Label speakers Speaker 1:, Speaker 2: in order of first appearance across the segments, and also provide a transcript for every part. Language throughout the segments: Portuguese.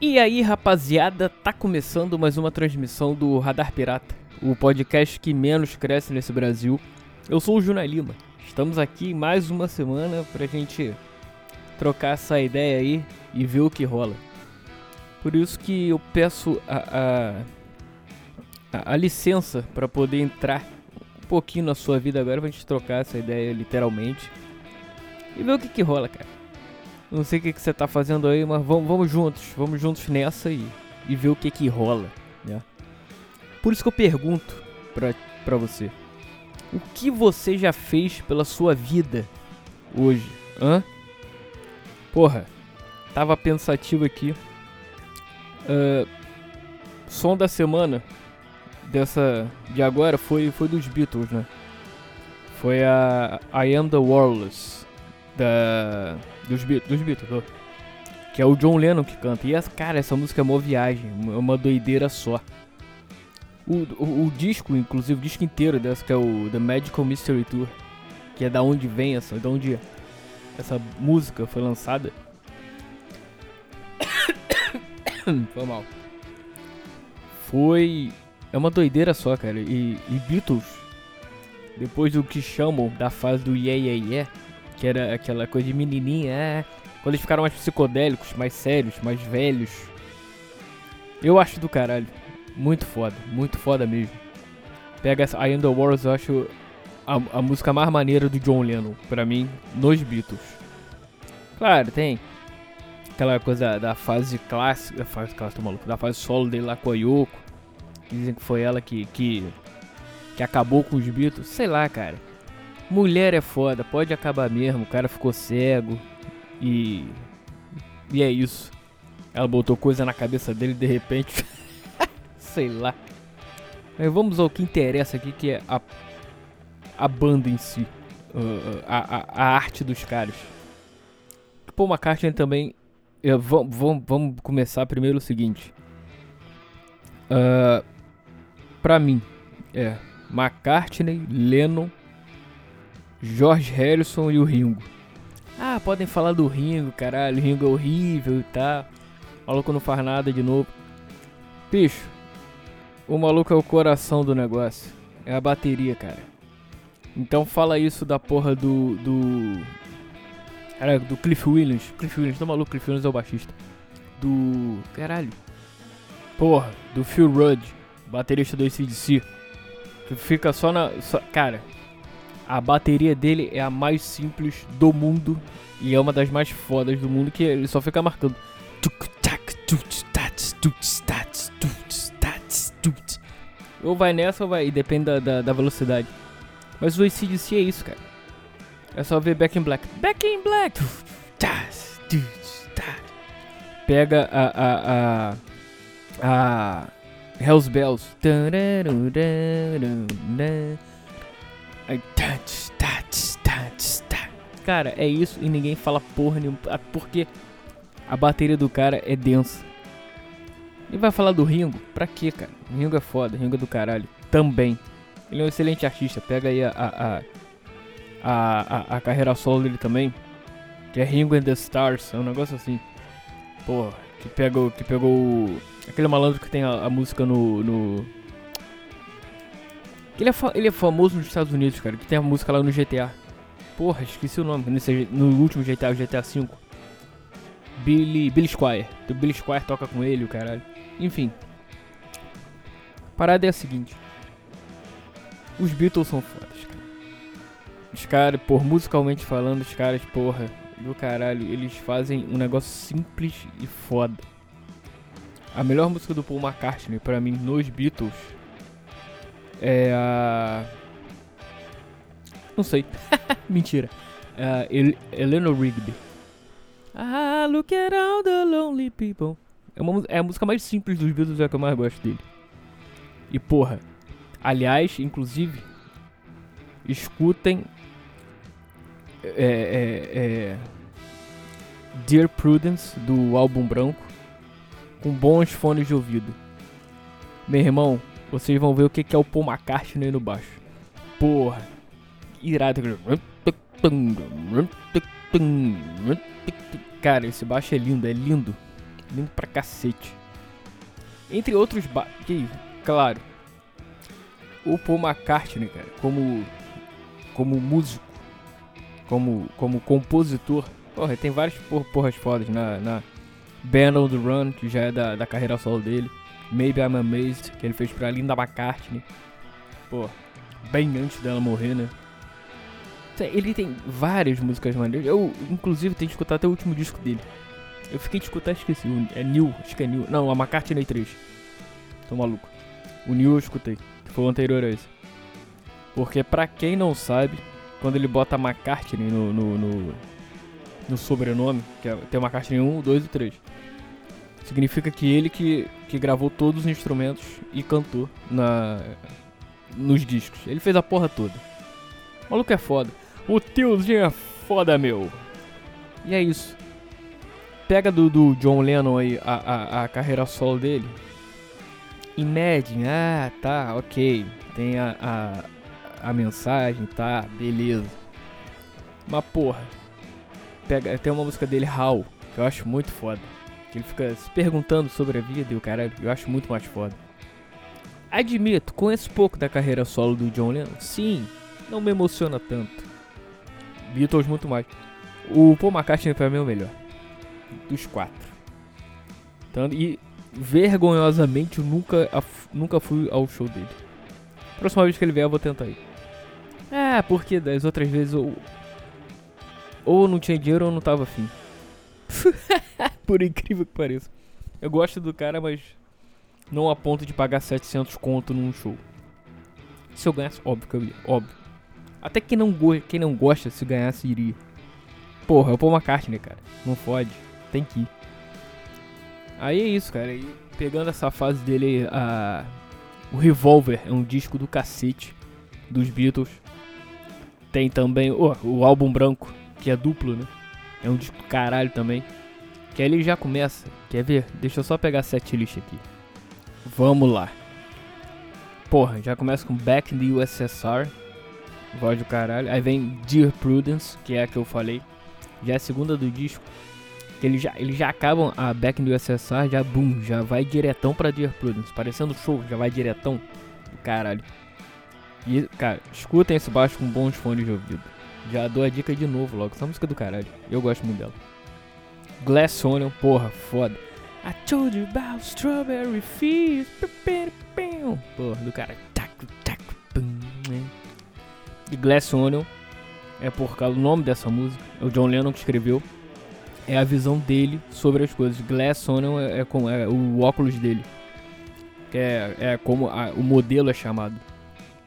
Speaker 1: E aí, rapaziada, tá começando mais uma transmissão do Radar Pirata, o podcast que menos cresce nesse Brasil. Eu sou o Juna Lima. Estamos aqui mais uma semana pra gente trocar essa ideia aí e ver o que rola. Por isso que eu peço a, a, a, a licença para poder entrar um pouquinho na sua vida agora pra gente trocar essa ideia literalmente e ver o que que rola, cara. Não sei o que, que você tá fazendo aí, mas vamos, vamos juntos, vamos juntos nessa e, e ver o que que rola, né? Por isso que eu pergunto pra, pra você. O que você já fez pela sua vida hoje? Hã? Porra, tava pensativo aqui. Uh, som da semana dessa de agora foi foi dos Beatles, né? Foi a I Am the Warless da dos, dos Beatles, que é o John Lennon que canta. E cara, essa música é uma viagem, é uma doideira só. O, o, o, disco, inclusive o disco inteiro dessa que é o The Magical Mystery Tour, que é da onde vem essa, da onde essa música foi lançada. foi mal. Foi é uma doideira só, cara. E, e Beatles, depois do que chamam da fase do Yeah Yeah Yeah, que era aquela coisa de menininha, é, quando eles ficaram mais psicodélicos, mais sérios, mais velhos. Eu acho do caralho. Muito foda, muito foda mesmo. Pega essa I Am The Wars, eu acho a, a música mais maneira do John Lennon, pra mim, nos Beatles. Claro, tem aquela coisa da fase clássica, da fase clássica, maluco, da fase solo dele lá com a Yoko. Dizem que foi ela que, que, que acabou com os Beatles. Sei lá, cara. Mulher é foda, pode acabar mesmo. O cara ficou cego e. E é isso. Ela botou coisa na cabeça dele de repente. Sei lá. Mas vamos ao que interessa aqui, que é a, a banda em si. Uh, a, a, a, arte dos caras. Paul McCartney também. Vamos, vamos, vamos começar primeiro o seguinte. Uh, pra mim, é McCartney, Lennon George Harrison e o Ringo. Ah, podem falar do Ringo, caralho, o Ringo é horrível e tal. O maluco não faz nada de novo. Bicho, o maluco é o coração do negócio. É a bateria, cara. Então fala isso da porra do. do. Cara, do Cliff Williams. Cliff Williams, tá maluco? Cliff Williams é o baixista. Do. Caralho. Porra, do Phil Rudd, baterista do ACDC. Que fica só na. Só, cara, a bateria dele é a mais simples do mundo e é uma das mais fodas do mundo que ele só fica marcando. Ou vai nessa ou vai, e depende da, da, da, velocidade. Mas o ACDC é isso, cara. É só ver Back in Black. Back in Black! Pega a. a. a. a Hells Bells. Cara, é isso e ninguém fala porra nenhuma. Ah, porque a bateria do cara é densa. E vai falar do Ringo? Pra quê, cara? Ringo é foda, Ringo é do caralho. Também. Ele é um excelente artista. Pega aí a, a, a, a, carreira solo dele também. Que é Ringo and the Stars. É um negócio assim. Porra, que pegou, que pegou aquele malandro que tem a, a música no, no ele é, ele é famoso nos Estados Unidos, cara, que tem a música lá no GTA. Porra, esqueci o nome, nesse, no último GTA, GTA V. Billy, Billy Squire. O Billy Squire toca com ele, o caralho. Enfim. A parada é a seguinte. Os Beatles são fodas, cara. Os caras, por musicalmente falando, os caras, porra, do caralho, eles fazem um negócio simples e foda. A melhor música do Paul McCartney, para mim, nos Beatles, é a. Não sei. Mentira. É El Eleanor Rigby. Ah, look at all the lonely people. É, uma, é a música mais simples dos Beatles, é a que eu mais gosto dele. E porra, aliás, inclusive, escutem é, é, é, Dear Prudence do álbum branco com bons fones de ouvido. Meu irmão, vocês vão ver o que é o Paul McCartney no baixo. Porra, irado. Cara, esse baixo é lindo, é lindo. Lindo pra cacete. Entre outros. Ba que, claro. O Paul McCartney, cara, como. Como músico. Como, como compositor. Porra, tem várias por porras fodas na, na Band on the Run, que já é da, da carreira solo dele. Maybe I'm Amazed, que ele fez pra Linda McCartney. Pô, bem antes dela morrer, né? Ele tem várias músicas maneiras. Eu, inclusive, tenho que escutar até o último disco dele. Eu fiquei de escutar, esqueci. É New, acho que é New. Não, a McCartney 3. Tô maluco. O New eu escutei, que foi o anterior a esse. Porque pra quem não sabe, quando ele bota McCartney no, no, no, no sobrenome, que é, tem o McCartney 1, 2 e 3. Significa que ele que, que gravou todos os instrumentos e cantou na, nos discos. Ele fez a porra toda. O maluco é foda. O tiozinho é foda, meu. E é isso. Pega do, do John Lennon aí a, a, a carreira solo dele. Imagine, ah, tá, ok. Tem a, a, a mensagem, tá, beleza. Mas porra, pega, tem uma música dele, How, que eu acho muito foda. Que ele fica se perguntando sobre a vida e o caralho, eu acho muito mais foda. Admito, conheço pouco da carreira solo do John Lennon. Sim, não me emociona tanto. Beatles muito mais. O Paul McCartney pra mim é o melhor. Dos quatro. Então, e vergonhosamente eu nunca, nunca fui ao show dele. Próxima vez que ele vier eu vou tentar ir. Ah, porque das outras vezes eu... Ou não tinha dinheiro ou não tava afim. Por incrível que pareça. Eu gosto do cara, mas não a ponto de pagar 700 conto num show. Se eu ganhasse, óbvio que eu ia, óbvio. Até quem não, go quem não gosta, se ganhasse, iria. Porra, é o Paul McCartney, cara. Não fode. Tem que ir. Aí é isso, cara. E pegando essa fase dele, a... o Revolver é um disco do cacete dos Beatles. Tem também oh, o álbum branco, que é duplo, né? É um disco do caralho também. Que ele já começa. Quer ver? Deixa eu só pegar a setlist aqui. Vamos lá. Porra, já começa com Back in the USSR. Voz do caralho. Aí vem Dear Prudence, que é a que eu falei. Já é a segunda do disco. Que eles já, eles já acabam a Back the USSR, já boom, já vai diretão pra Dear Prudence. Parecendo show, já vai diretão. Do caralho. E, cara, escutem esse baixo com bons fones de ouvido. Já dou a dica de novo logo. Essa música é do caralho. Eu gosto muito dela. Glass Onion, porra, foda. I told you about strawberry fields. Porra, do cara. Né? E Glass Onion é por causa do nome dessa música. É o John Lennon que escreveu. É a visão dele sobre as coisas. Glass Onion é, é, como, é o óculos dele. É, é como a, o modelo é chamado.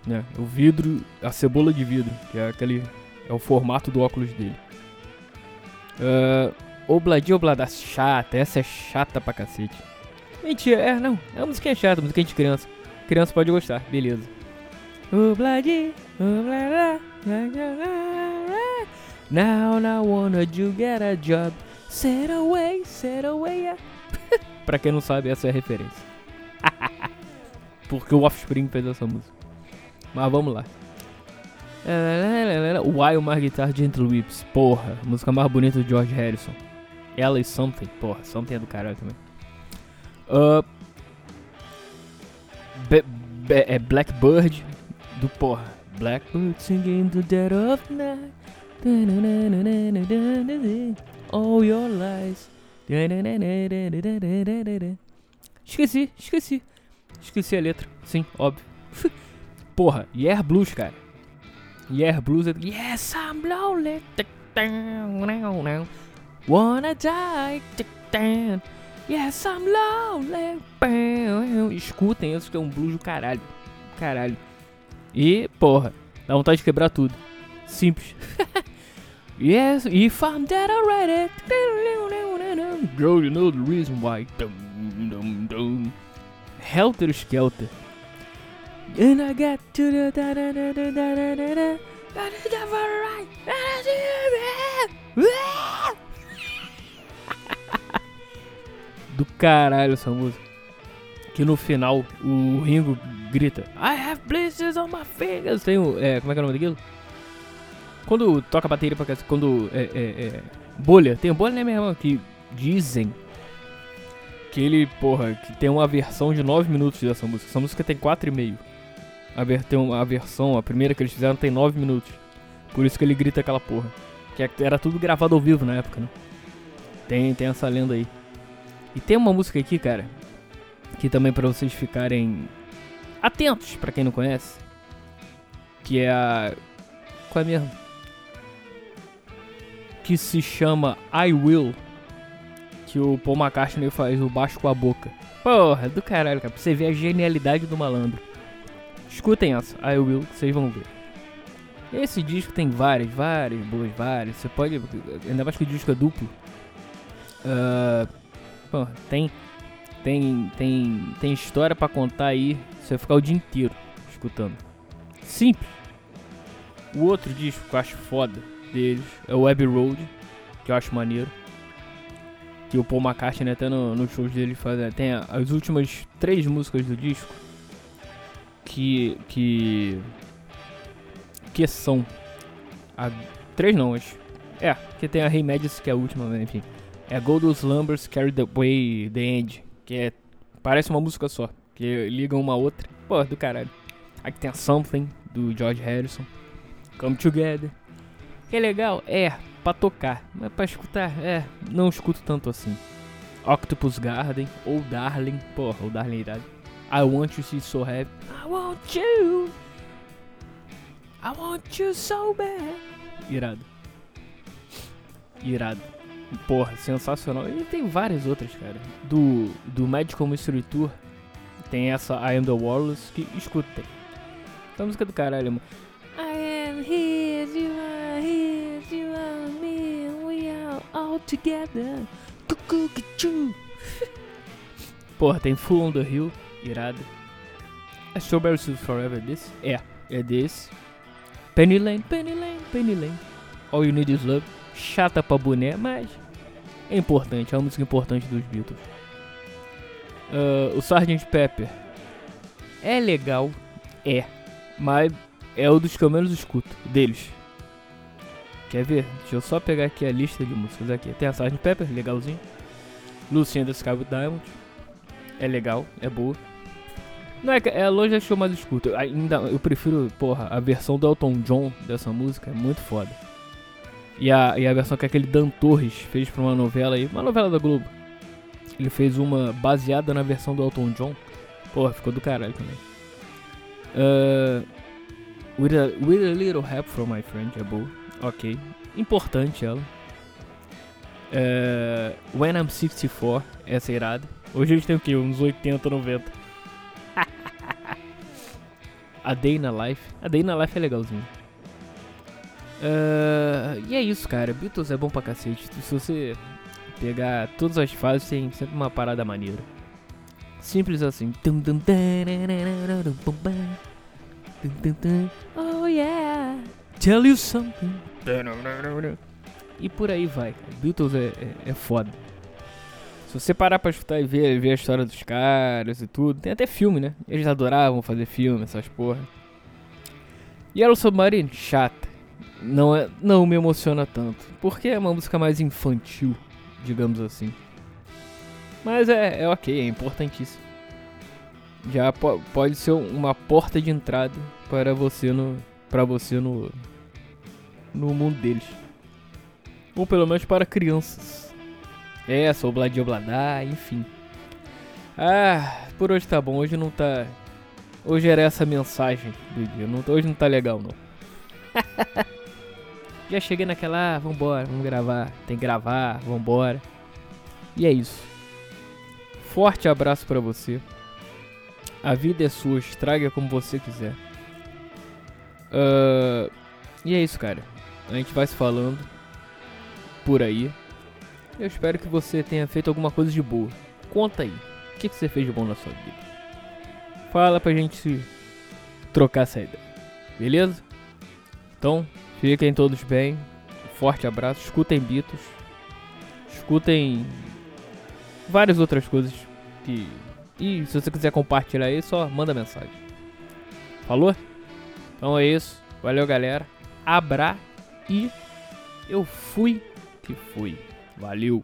Speaker 1: Né? O vidro, a cebola de vidro. Que é aquele. É o formato do óculos dele. Uh, Obladi Oblada chata, essa é chata pra cacete. Mentira, é, não, é uma musiquinha chata, musiquinha de criança. Criança pode gostar, beleza. Obladi, Oblada, Now, now wanna you get a job. Set away, set away, yeah. pra quem não sabe, essa é a referência. Porque o Offspring fez essa música. Mas vamos lá. Wild My Guitar Gentle Whips, porra, música mais bonita do George Harrison. Ela e Something. Porra, Something é do caralho também. Uh, be, be, é Blackbird do porra. Blackbird singing the dead of night. All your lies. Esqueci, esqueci. Esqueci a letra. Sim, óbvio. Porra, Yeah Blues, cara. Yeah Blues é. Yes, I'm lonely. Wanna die, yes I'm lonely. Escutem isso que é um blues do caralho, caralho. E porra, dá vontade de quebrar tudo. Simples. yes, if I'm dead already. Girl, you know the reason why. Helter Skelter. And I get to the da da da da da da da da. That is never right. do caralho essa música. Que no final o Ringo grita: I have blisters on my fingers. Tem o. É, como é que é o nome daquilo? Quando toca a bateria pra Quando. É, é, é, bolha. Tem bolha, né, meu irmão? Que dizem Que ele, porra, que tem uma versão de 9 minutos dessa música. Essa música tem 4,5. A, ver, tem uma, a versão, a primeira que eles fizeram, tem 9 minutos. Por isso que ele grita aquela porra. Que é, era tudo gravado ao vivo na época, né? Tem, tem essa lenda aí. E tem uma música aqui, cara, que também para vocês ficarem atentos, para quem não conhece, que é a qual é mesmo? Que se chama I Will, que o Paul McCartney faz o baixo com a boca. Porra, do caralho, cara, pra você ver a genialidade do malandro. Escutem essa, I Will, que vocês vão ver. Esse disco tem várias, várias, boas, várias. Você pode. Ainda mais que o disco é duplo. Uh, Pô, tem, tem, tem, tem história para contar aí. Você vai ficar o dia inteiro escutando. Simples. O outro disco que eu acho foda deles é o Web Road, que eu acho maneiro. Que o Paul McCartney até no, no shows dele faz. É, tem as últimas três músicas do disco que. que. que são. A, três não, acho. É, que tem a Hey Madison, que é a última, né, enfim. É Golden Slumbers Carry the Way The End. Que é. Parece uma música só. Que liga uma outra. Pô, do caralho. Aqui tem a Something, do George Harrison. Come Together. Que é legal? É, pra tocar. Mas pra escutar, é, não escuto tanto assim. Octopus Garden, ou Darling. Porra, o Darling é irado. I Want You So Happy. I want you. I want you so bad. Irado. Irado. Porra, sensacional. E tem várias outras, cara. Do, do Magical Mystery Tour, tem essa I Am The Warless, que escutem. Essa música é do caralho, mano. I am here, you are here, you are me, we are all together. Porra, tem Full on the Hill, irado. A Strawberry Suits Forever é desse? É, é desse. Penny Lane, Penny Lane, Penny Lane. All You Need Is Love. Chata pra boné, mas é importante, é uma música importante dos Beatles. Uh, o Sgt. Pepper é legal, é, mas é o dos que eu menos escuto, deles. Quer ver? Deixa eu só pegar aqui a lista de músicas aqui. Tem a Sgt. Pepper, legalzinho. Lucy and the Sky with Diamond, é legal, é boa. Não é, é longe das que eu mais escuto. Ainda, eu prefiro, porra, a versão do Elton John dessa música, é muito foda. E a, e a versão que aquele Dan Torres fez pra uma novela aí, uma novela da Globo. Ele fez uma baseada na versão do Elton John. Porra, ficou do caralho também. Uh, with, a, with a Little Help from My Friend, é boa. Ok. Importante ela. Uh, When I'm 64, essa é irada. Hoje a gente tem o que? Uns 80, 90. a Day na Life. A Day na Life é legalzinho. Uh, e é isso, cara. Beatles é bom pra cacete. Se você pegar todas as fases, tem sempre uma parada maneira. Simples assim. Oh yeah, tell you something. E por aí vai. Beatles é, é, é foda. Se você parar pra escutar e ver, ver a história dos caras e tudo, tem até filme, né? Eles adoravam fazer filme, essas porra. Yellow Submarine, chata não, é, não me emociona tanto. Porque é uma música mais infantil, digamos assim. Mas é, é ok, é importantíssimo. Já po pode ser uma porta de entrada para você no para você no no mundo deles. Ou pelo menos para crianças. É, sou Bladio Bladá, enfim. Ah, por hoje tá bom. Hoje não tá. Hoje era essa mensagem do dia. Não, hoje não tá legal, não. Já cheguei naquela, ah, vambora, vamos gravar. Tem que gravar, vambora. E é isso. Forte abraço para você. A vida é sua, estraga como você quiser. Uh, e é isso, cara. A gente vai se falando por aí. Eu espero que você tenha feito alguma coisa de boa. Conta aí. O que, que você fez de bom na sua vida? Fala pra gente trocar essa ideia. Beleza? Então, Fiquem todos bem. Forte abraço. Escutem Beatles. Escutem várias outras coisas que. E se você quiser compartilhar aí, só manda mensagem. Falou? Então é isso. Valeu, galera. Abra e eu fui que fui. Valeu.